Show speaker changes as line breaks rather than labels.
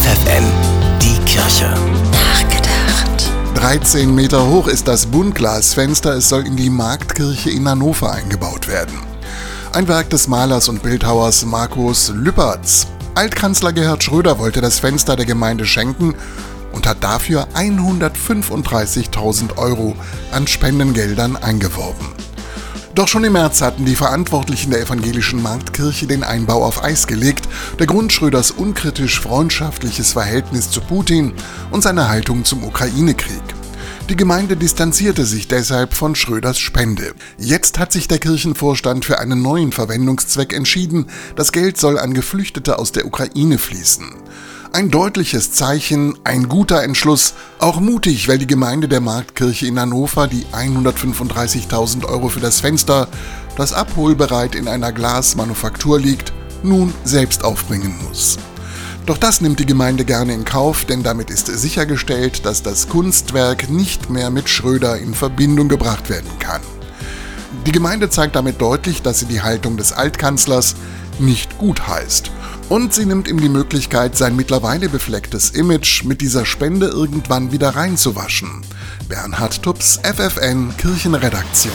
FFN, die Kirche.
Nachgedacht.
13 Meter hoch ist das Buntglasfenster, es soll in die Marktkirche in Hannover eingebaut werden. Ein Werk des Malers und Bildhauers Markus Lüppertz. Altkanzler Gerhard Schröder wollte das Fenster der Gemeinde schenken und hat dafür 135.000 Euro an Spendengeldern eingeworben. Doch schon im März hatten die Verantwortlichen der evangelischen Marktkirche den Einbau auf Eis gelegt. Der Grund Schröders unkritisch freundschaftliches Verhältnis zu Putin und seine Haltung zum Ukraine-Krieg. Die Gemeinde distanzierte sich deshalb von Schröders Spende. Jetzt hat sich der Kirchenvorstand für einen neuen Verwendungszweck entschieden. Das Geld soll an Geflüchtete aus der Ukraine fließen. Ein deutliches Zeichen, ein guter Entschluss, auch mutig, weil die Gemeinde der Marktkirche in Hannover die 135.000 Euro für das Fenster, das abholbereit in einer Glasmanufaktur liegt, nun selbst aufbringen muss. Doch das nimmt die Gemeinde gerne in Kauf, denn damit ist sichergestellt, dass das Kunstwerk nicht mehr mit Schröder in Verbindung gebracht werden kann. Die Gemeinde zeigt damit deutlich, dass sie die Haltung des Altkanzlers nicht gut heißt und sie nimmt ihm die Möglichkeit, sein mittlerweile beflecktes Image mit dieser Spende irgendwann wieder reinzuwaschen. Bernhard Tups, FFN Kirchenredaktion.